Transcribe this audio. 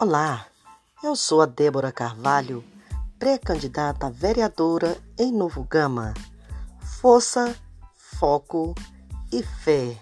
Olá, eu sou a Débora Carvalho, pré-candidata vereadora em Novo Gama. Força, foco e fé.